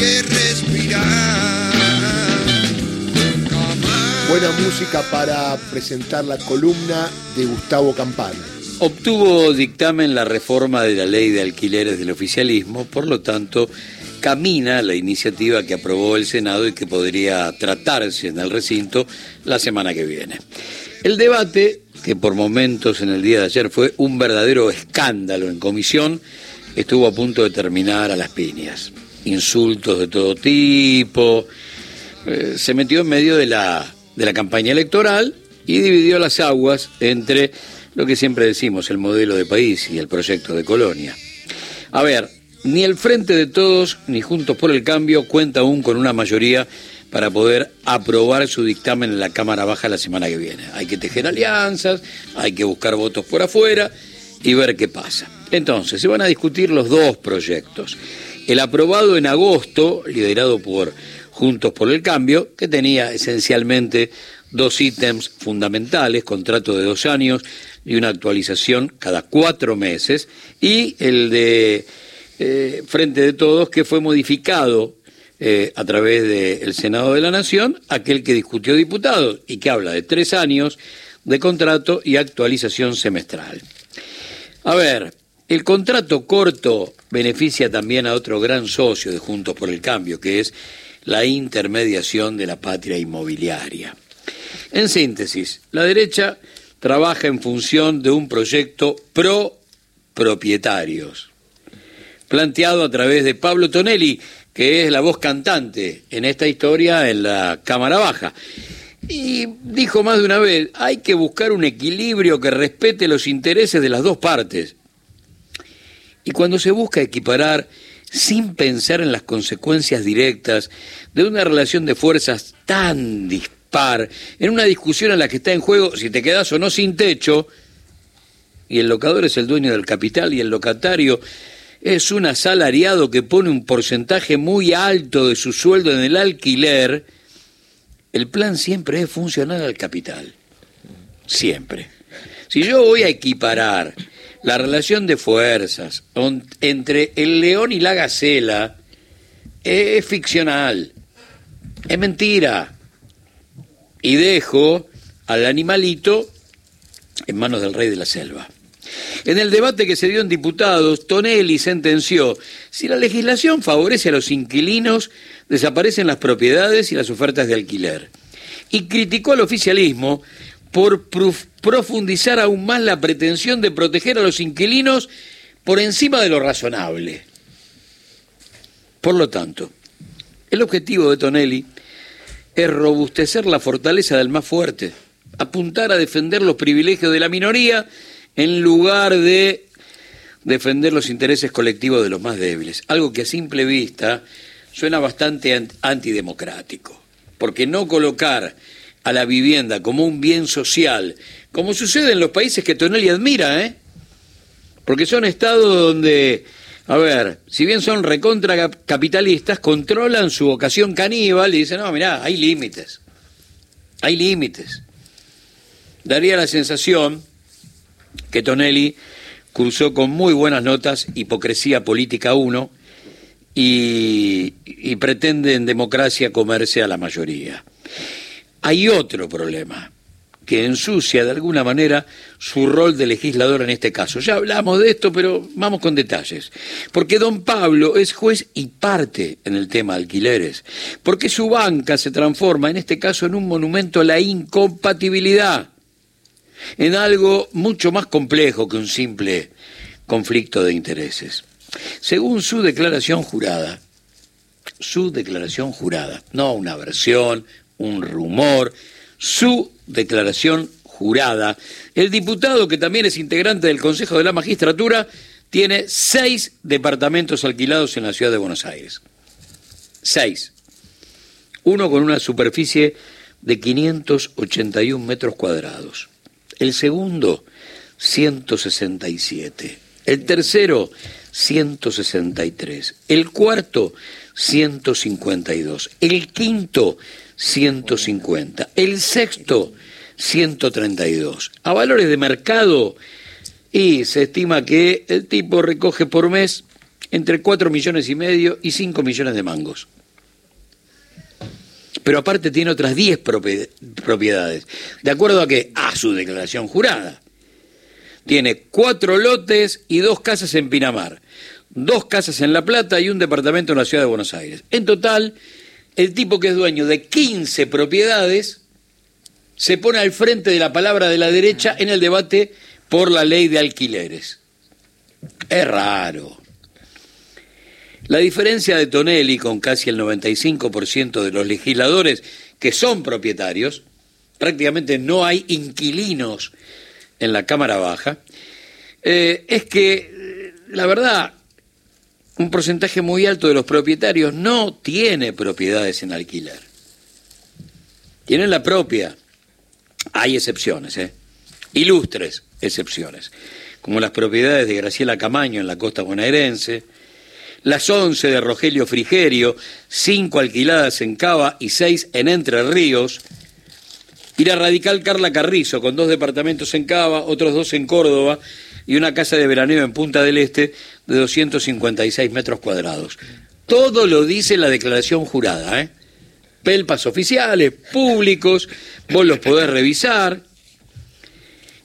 que respirar. Buena música para presentar la columna de Gustavo Campana. Obtuvo dictamen la reforma de la ley de alquileres del oficialismo, por lo tanto, camina la iniciativa que aprobó el Senado y que podría tratarse en el recinto la semana que viene. El debate, que por momentos en el día de ayer fue un verdadero escándalo en comisión, estuvo a punto de terminar a las piñas. Insultos de todo tipo, eh, se metió en medio de la de la campaña electoral y dividió las aguas entre lo que siempre decimos, el modelo de país y el proyecto de colonia. A ver, ni el Frente de Todos ni Juntos por el Cambio cuenta aún con una mayoría para poder aprobar su dictamen en la Cámara Baja la semana que viene. Hay que tejer alianzas, hay que buscar votos por afuera y ver qué pasa. Entonces, se van a discutir los dos proyectos. El aprobado en agosto, liderado por Juntos por el Cambio, que tenía esencialmente dos ítems fundamentales, contrato de dos años y una actualización cada cuatro meses, y el de eh, Frente de Todos, que fue modificado eh, a través del Senado de la Nación, aquel que discutió diputados y que habla de tres años de contrato y actualización semestral. A ver, el contrato corto beneficia también a otro gran socio de Juntos por el Cambio, que es la intermediación de la patria inmobiliaria. En síntesis, la derecha trabaja en función de un proyecto pro propietarios, planteado a través de Pablo Tonelli, que es la voz cantante en esta historia en la Cámara Baja. Y dijo más de una vez, hay que buscar un equilibrio que respete los intereses de las dos partes. Y cuando se busca equiparar sin pensar en las consecuencias directas de una relación de fuerzas tan dispar, en una discusión en la que está en juego si te quedas o no sin techo, y el locador es el dueño del capital y el locatario es un asalariado que pone un porcentaje muy alto de su sueldo en el alquiler, el plan siempre es funcionar al capital. Siempre. Si yo voy a equiparar la relación de fuerzas entre el león y la gacela es ficcional, es mentira. Y dejo al animalito en manos del rey de la selva. En el debate que se dio en diputados, Tonelli sentenció, si la legislación favorece a los inquilinos, desaparecen las propiedades y las ofertas de alquiler. Y criticó al oficialismo por profundizar aún más la pretensión de proteger a los inquilinos por encima de lo razonable. Por lo tanto, el objetivo de Tonelli es robustecer la fortaleza del más fuerte, apuntar a defender los privilegios de la minoría en lugar de defender los intereses colectivos de los más débiles, algo que a simple vista suena bastante antidemocrático, porque no colocar a la vivienda como un bien social, como sucede en los países que Tonelli admira, ¿eh? Porque son estados donde, a ver, si bien son recontra capitalistas, controlan su vocación caníbal y dicen, no, mirá, hay límites, hay límites. Daría la sensación que Tonelli cursó con muy buenas notas Hipocresía Política 1 y, y pretende en democracia comerse a la mayoría. Hay otro problema que ensucia de alguna manera su rol de legislador en este caso. Ya hablamos de esto, pero vamos con detalles. Porque don Pablo es juez y parte en el tema alquileres. Porque su banca se transforma, en este caso, en un monumento a la incompatibilidad. En algo mucho más complejo que un simple conflicto de intereses. Según su declaración jurada, su declaración jurada, no una versión, un rumor, su declaración jurada. El diputado, que también es integrante del Consejo de la Magistratura, tiene seis departamentos alquilados en la ciudad de Buenos Aires. Seis. Uno con una superficie de 581 metros cuadrados. El segundo, 167. El tercero, 163. El cuarto, 152. El quinto, 150. El sexto, 132. A valores de mercado, y se estima que el tipo recoge por mes entre 4 millones y medio y 5 millones de mangos. Pero aparte tiene otras 10 propiedades. ¿De acuerdo a qué? A su declaración jurada. Tiene cuatro lotes y dos casas en Pinamar, dos casas en La Plata y un departamento en la ciudad de Buenos Aires. En total, el tipo que es dueño de 15 propiedades se pone al frente de la palabra de la derecha en el debate por la ley de alquileres. Es raro. La diferencia de Tonelli con casi el 95% de los legisladores que son propietarios, prácticamente no hay inquilinos en la Cámara Baja, eh, es que, eh, la verdad, un porcentaje muy alto de los propietarios no tiene propiedades en alquiler. Tienen la propia. Hay excepciones, ¿eh? Ilustres excepciones, como las propiedades de Graciela Camaño en la costa bonaerense, las once de Rogelio Frigerio, cinco alquiladas en Cava y seis en Entre Ríos, y la radical Carla Carrizo, con dos departamentos en Cava, otros dos en Córdoba y una casa de veraneo en Punta del Este de 256 metros cuadrados. Todo lo dice la declaración jurada, ¿eh? Pelpas oficiales, públicos, vos los podés revisar.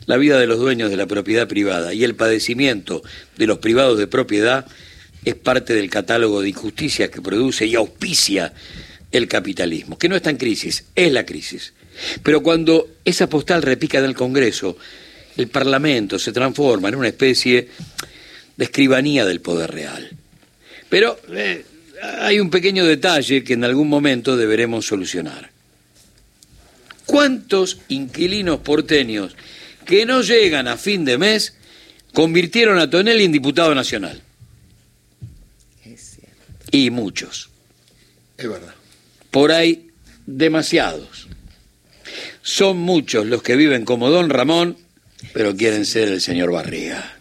La vida de los dueños de la propiedad privada y el padecimiento de los privados de propiedad es parte del catálogo de injusticias que produce y auspicia el capitalismo, que no está en crisis, es la crisis. Pero cuando esa postal repica en el Congreso, el Parlamento se transforma en una especie de escribanía del poder real. Pero eh, hay un pequeño detalle que en algún momento deberemos solucionar. ¿Cuántos inquilinos porteños que no llegan a fin de mes convirtieron a Tonelli en diputado nacional? Y muchos. Es verdad. Por ahí, demasiados. Son muchos los que viven como don Ramón, pero quieren ser el señor Barriga.